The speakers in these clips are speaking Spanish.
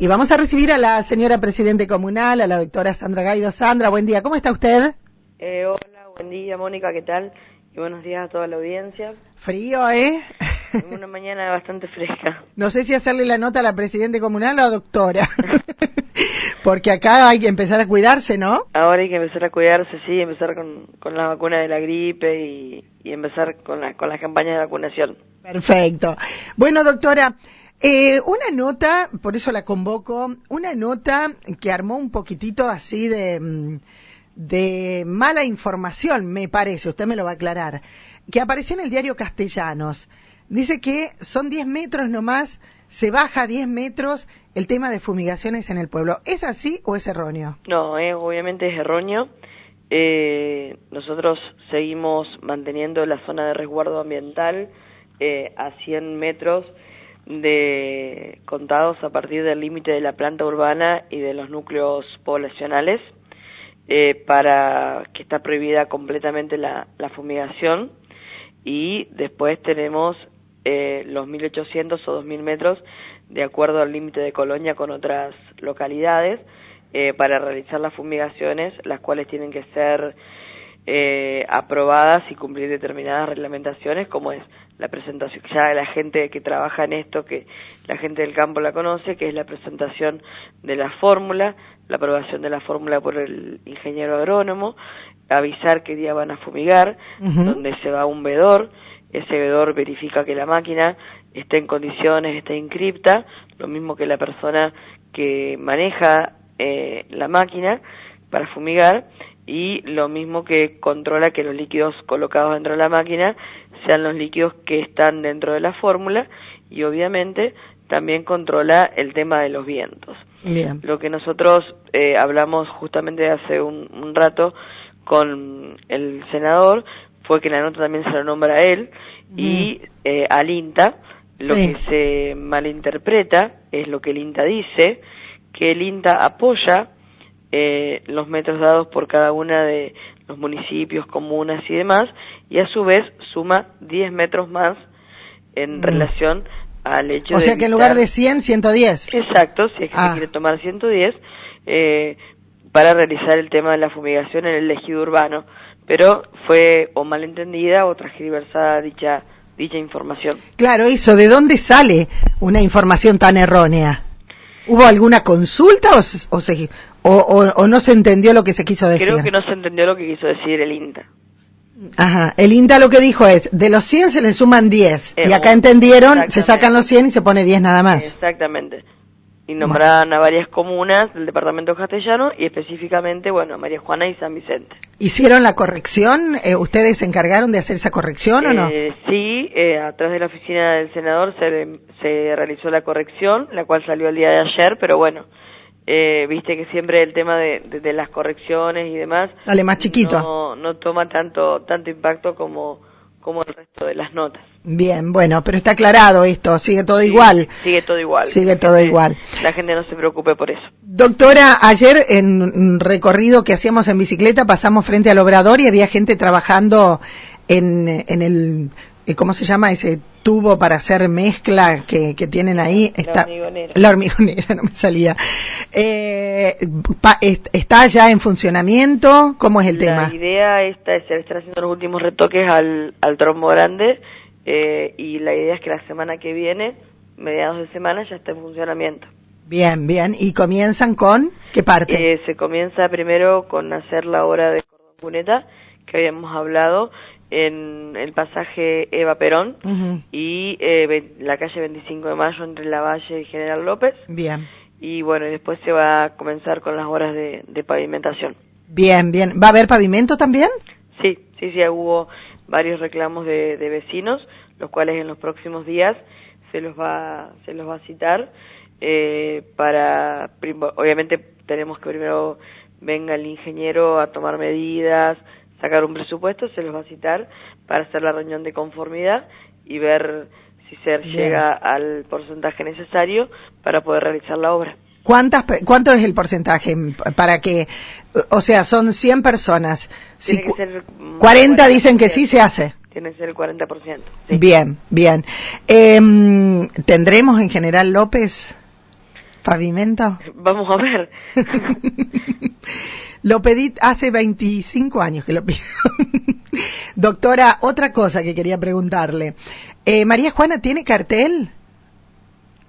Y vamos a recibir a la señora presidente comunal, a la doctora Sandra Gaido. Sandra, buen día, ¿cómo está usted? Eh, hola, buen día, Mónica, ¿qué tal? Y buenos días a toda la audiencia. Frío, ¿eh? Una mañana bastante fresca. No sé si hacerle la nota a la presidente comunal o a la doctora. Porque acá hay que empezar a cuidarse, ¿no? Ahora hay que empezar a cuidarse, sí, empezar con, con la vacuna de la gripe y, y empezar con, la, con las campañas de vacunación. Perfecto. Bueno, doctora, eh, una nota, por eso la convoco, una nota que armó un poquitito así de, mm, de mala información, me parece, usted me lo va a aclarar, que apareció en el diario Castellanos. Dice que son 10 metros nomás, se baja 10 metros el tema de fumigaciones en el pueblo. ¿Es así o es erróneo? No, eh, obviamente es erróneo. Eh, nosotros seguimos manteniendo la zona de resguardo ambiental eh, a 100 metros de contados a partir del límite de la planta urbana y de los núcleos poblacionales, eh, para que está prohibida completamente la, fumigación. Y después tenemos eh, los 1800 o 2000 metros de acuerdo al límite de colonia con otras localidades eh, para realizar las fumigaciones, las cuales tienen que ser eh, aprobadas y cumplir determinadas reglamentaciones, como es la presentación, ya la gente que trabaja en esto, que la gente del campo la conoce, que es la presentación de la fórmula, la aprobación de la fórmula por el ingeniero agrónomo, avisar qué día van a fumigar, donde se va un vedor, ese vedor verifica que la máquina esté en condiciones, esté encripta, lo mismo que la persona que maneja eh, la máquina para fumigar y lo mismo que controla que los líquidos colocados dentro de la máquina sean los líquidos que están dentro de la fórmula y obviamente también controla el tema de los vientos. Bien. Lo que nosotros eh, hablamos justamente hace un, un rato con el senador fue que la nota también se lo nombra a él y eh, al INTA. Lo Sí. que se malinterpreta es lo que el INTA dice, que el INTA apoya eh, los metros dados por cada una de los municipios, comunas y demás, y a su vez suma 10 metros más en Mm. relación al hecho O de sea que en lugar de 100, 110. Exacto, si es que Ah. se quiere tomar 110, eh, para realizar el tema de la fumigación en el ejido urbano, pero fue o malentendida o transgiversada dicha dicha información. Claro, eso, ¿de dónde sale una información tan errónea? ¿Hubo alguna consulta o, o, se- o- no se entendió lo que se quiso decir? Creo que no se entendió lo que quiso decir el INTA. Ajá, el INTA lo que dijo es, de los 100 se le suman 10. Eh, y acá entendieron, se sacan los 100 y se pone 10 nada más. Exactamente. Y nombraban a varias comunas del departamento castellano y específicamente, bueno, a María Juana y San Vicente. ¿Hicieron la corrección? Eh, ¿Ustedes se encargaron de hacer esa corrección o no? Eh, sí, eh, a través de la oficina del senador se, se realizó la corrección, la cual salió el día de ayer, pero bueno, eh, viste que siempre el tema de, de- de las correcciones y demás Dale, más chiquito. no, no toma tanto tanto impacto como como el resto de las notas. Bien, bueno, pero está aclarado esto, sigue todo igual. Sigue todo igual. Sigue todo gente- igual. La gente no se preocupe por eso. Doctora, ayer en un recorrido que hacíamos en bicicleta pasamos frente al obrador y había gente trabajando en, en el, eh, ¿cómo se llama ese tubo para hacer mezcla que, que tienen ahí? La hormigonera. La hormigonera, no me salía. Eh, pa- est- ¿Está ya en funcionamiento? ¿Cómo es el tema? La idea esta es estar haciendo los últimos retoques al, al trombo grande eh, y la idea es que la semana que viene, mediados de semana, ya esté en funcionamiento. Bien, bien. ¿Y comienzan con qué parte? Eh, se comienza primero con hacer la obra de cordón cuneta que habíamos hablado en el pasaje Eva Perón y eh, la calle 25 de Mayo entre La Valle y General López. Bien. Y bueno, y después se va a comenzar con las obras de, de pavimentación. Bien, bien. ¿Va a haber pavimento también? Sí, sí, sí, hubo varios reclamos de, de vecinos, los cuales en los próximos días se los va, se los va a citar eh, para, obviamente tenemos que primero venga el ingeniero a tomar medidas, sacar un presupuesto, se los va a citar para hacer la reunión de conformidad y ver si se Bien. llega al porcentaje necesario para poder realizar la obra. ¿Cuántas, ¿Cuánto es el porcentaje para que, o sea, son 100 personas? Si que ser, mm, 40 dicen que sí 40%. se hace. Tiene que ser el 40%. sí. Bien, bien. Em, ¿Tendremos en General López pavimento? Vamos a ver. lo pedí hace 25 años que lo pido. Doctora, otra cosa que quería preguntarle. Eh, María Juana, ¿tiene cartel?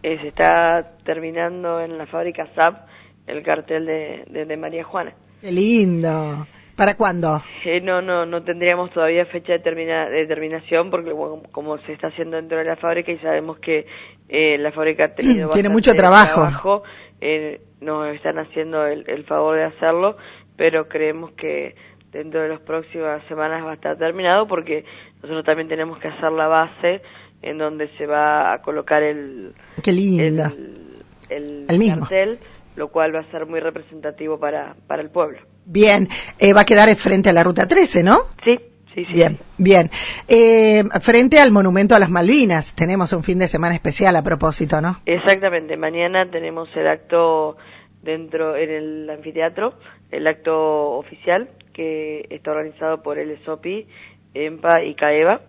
Eh, se está terminando en la fábrica SAP el cartel de, de, María Juana. Qué lindo. ¿Para cuándo? Eh, no, no, no tendríamos todavía fecha de, de determinación porque como se está haciendo dentro de la fábrica y sabemos que eh, la fábrica ha tenido tiene mucho trabajo, trabajo eh, nos están haciendo el, el, favor de hacerlo, pero creemos que dentro de las próximas semanas va a estar terminado porque nosotros también tenemos que hacer la base en donde se va a colocar el Qué el, el, mismo. cartel, lo cual va a ser muy representativo para, para el pueblo. Bien, eh, va a quedar frente a la Ruta 13, ¿no? Sí, sí, sí. Bien, bien. Eh, frente al Monumento a las Malvinas, tenemos un fin de semana especial a propósito, ¿no? Exactamente, mañana tenemos el acto dentro en el anfiteatro, el acto oficial que está organizado por el ESOPI, EMPA y CAEVA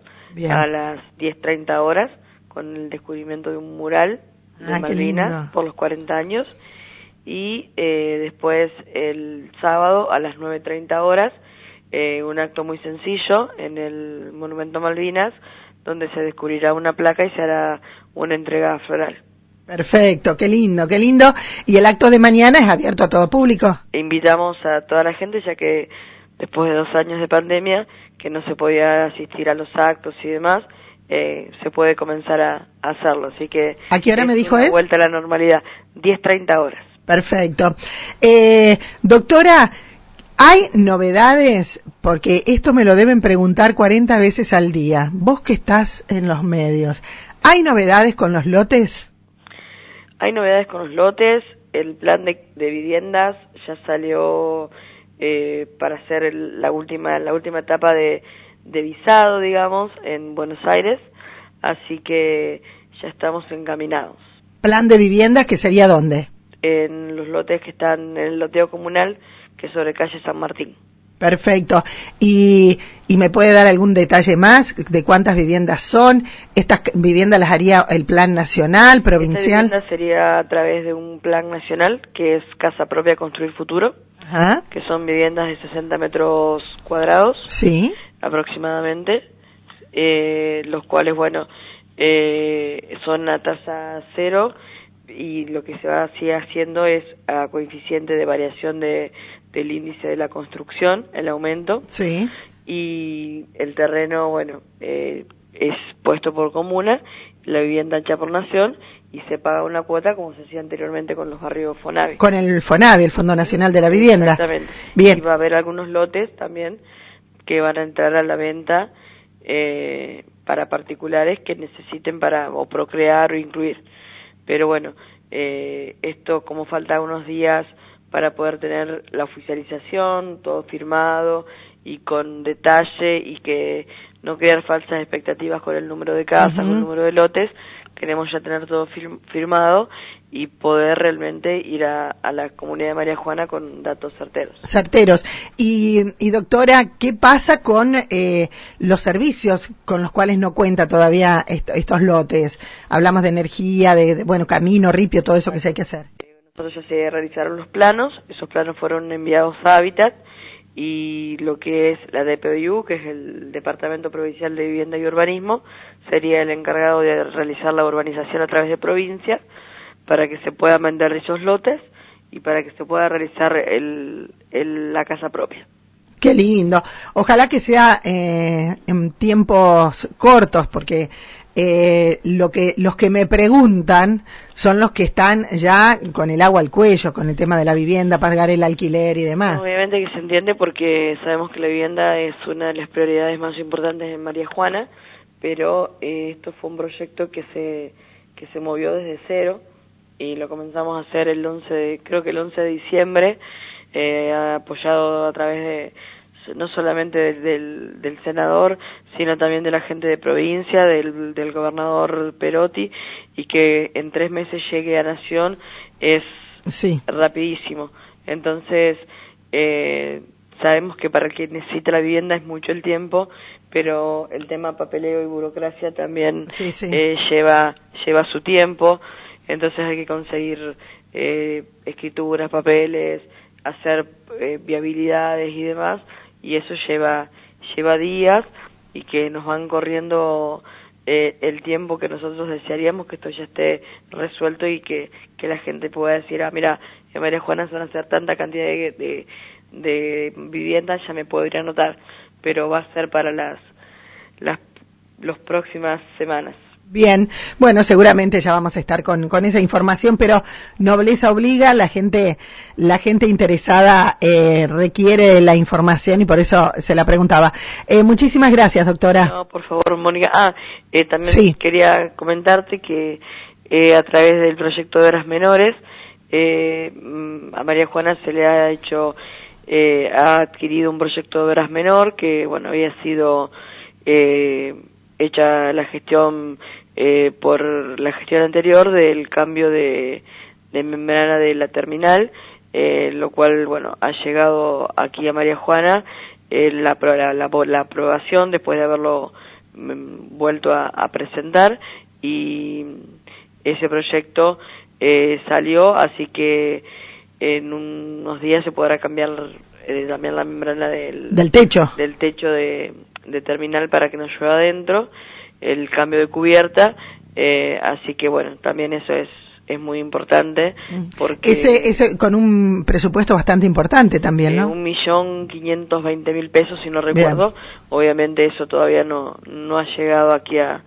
a las 10.30 horas con el descubrimiento de un mural de ah, Malvinas por los 40 años. Y eh, después el sábado a las 9.30 horas eh, un acto muy sencillo en el Monumento Malvinas donde se descubrirá una placa y se hará una entrega floral. Perfecto, qué lindo, qué lindo. ¿Y el acto de mañana es abierto a todo público? Invitamos a toda la gente ya que después de dos años de pandemia que no se podía asistir a los actos y demás, eh, se puede comenzar a, hacerlo. Así que... ¿A qué hora me dijo es? Vuelta a la normalidad, 10.30 horas. Perfecto. Eh, doctora, ¿hay novedades? Porque esto me lo deben preguntar 40 veces al día. Vos que estás en los medios, ¿hay novedades con los lotes? Hay novedades con los lotes. El plan de viviendas ya salió eh, para hacer la última la última etapa de, de visado, digamos, en Buenos Aires, así que ya estamos encaminados. ¿Plan de viviendas que sería dónde? En los lotes que están en el loteo comunal, que es sobre calle San Martín. Perfecto. ¿Y, ¿Y me puede dar algún detalle más de cuántas viviendas son? ¿Estas viviendas las haría el plan nacional, provincial? Esta sería a través de un plan nacional, que es Casa Propia Construir Futuro, que son viviendas de 60 metros cuadrados sí. aproximadamente, eh, los cuales, bueno, eh, son a tasa cero y lo que se va así haciendo es a coeficiente de variación de, del índice de la construcción, el aumento. Sí. Y el terreno, bueno, eh, es puesto por comuna, la vivienda hecha por nación y se paga una cuota como se hacía anteriormente con los barrios FONAVI. Con el FONAVI, el Fondo Nacional de la Vivienda. Exactamente. Bien. Y va a haber algunos lotes también que van a entrar a la venta eh, para particulares que necesiten para o procrear o incluir. Pero bueno, eh, esto como falta unos días para poder tener la oficialización, todo firmado y con detalle y que no crear falsas expectativas con el número de casas, con el número de lotes, queremos ya tener todo firmado y poder realmente ir a, la comunidad de María Juana con datos certeros. Certeros. Y, doctora, ¿qué pasa con eh, los servicios con los cuales no cuenta todavía estos lotes? Hablamos de energía, de, bueno, camino, ripio, todo eso que se hay que hacer. Nosotros ya se realizaron los planos, esos planos fueron enviados a Hábitat y lo que es la DPU, que es el Departamento Provincial de Vivienda y Urbanismo, sería el encargado de realizar la urbanización a través de provincia para que se puedan vender esos lotes y para que se pueda realizar el, la casa propia. Qué lindo. Ojalá que sea eh, en tiempos cortos, porque eh, lo que los que me preguntan son los que están ya con el agua al cuello, con el tema de la vivienda, pagar el alquiler y demás. Obviamente que se entiende porque sabemos que la vivienda es una de las prioridades más importantes en María Juana, pero eh, esto fue un proyecto que se que se movió desde cero y lo comenzamos a hacer el 11 de, creo que el 11 de diciembre eh, apoyado a través de no solamente del, del, senador, sino también de la gente de provincia, del, del gobernador Perotti, y que en tres meses llegue a Nación es sí. rapidísimo. Entonces, eh, sabemos que para quien necesita la vivienda es mucho el tiempo, pero el tema papeleo y burocracia también sí, Eh, lleva, lleva su tiempo, entonces hay que conseguir eh, escrituras, papeles, hacer eh, viabilidades y demás, y eso lleva, lleva días y que nos van corriendo eh, el tiempo que nosotros desearíamos que esto ya esté resuelto y que, que la gente pueda decir, ah, mira, en María Juana se van a hacer tanta cantidad de, de, de viviendas, ya me puedo ir anotar, pero va a ser para las, las, las próximas semanas. Bien, bueno, seguramente ya vamos a estar con, con esa información, pero nobleza obliga, la gente, la gente interesada eh, requiere la información y por eso se la preguntaba. Eh, muchísimas gracias, doctora. No, por favor, Mónica. Ah, eh, también quería comentarte que eh, a través del proyecto de horas menores, eh, mm, a María Juana se le ha hecho, eh, ha adquirido un proyecto de horas menor que, bueno, había sido eh, hecha la gestión eh, por la gestión anterior del cambio de, de membrana de la terminal, eh, lo cual, bueno, ha llegado aquí a María Juana eh, la, la, la, aprobación después de haberlo mm, vuelto a, a, presentar y ese proyecto eh, salió, así que en unos días se podrá cambiar eh, también la membrana del, del techo. del techo de, de terminal para que no llueva adentro el cambio de cubierta, eh, así que bueno, también eso es es muy importante mm. porque ese, ese con un presupuesto bastante importante también, ¿no? Un millón quinientos veinte mil pesos si no recuerdo. Obviamente eso todavía no no ha llegado aquí a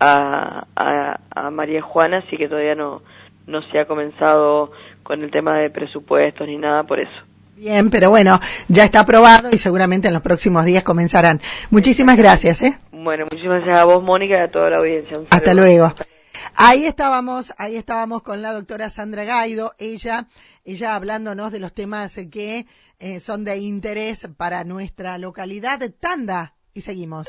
a, a, a María Juana, así que todavía no no se ha comenzado con el tema de presupuestos ni nada por eso. Bien, pero bueno, ya está aprobado y seguramente en los próximos días comenzarán. Muchísimas gracias, ¿eh? Bueno, muchísimas gracias a vos, Mónica, y a toda la audiencia. Hasta luego. Ahí estábamos, ahí estábamos con la doctora Sandra Gaido, ella, ella hablándonos de los temas que eh, son de interés para nuestra localidad. Tanda, y seguimos.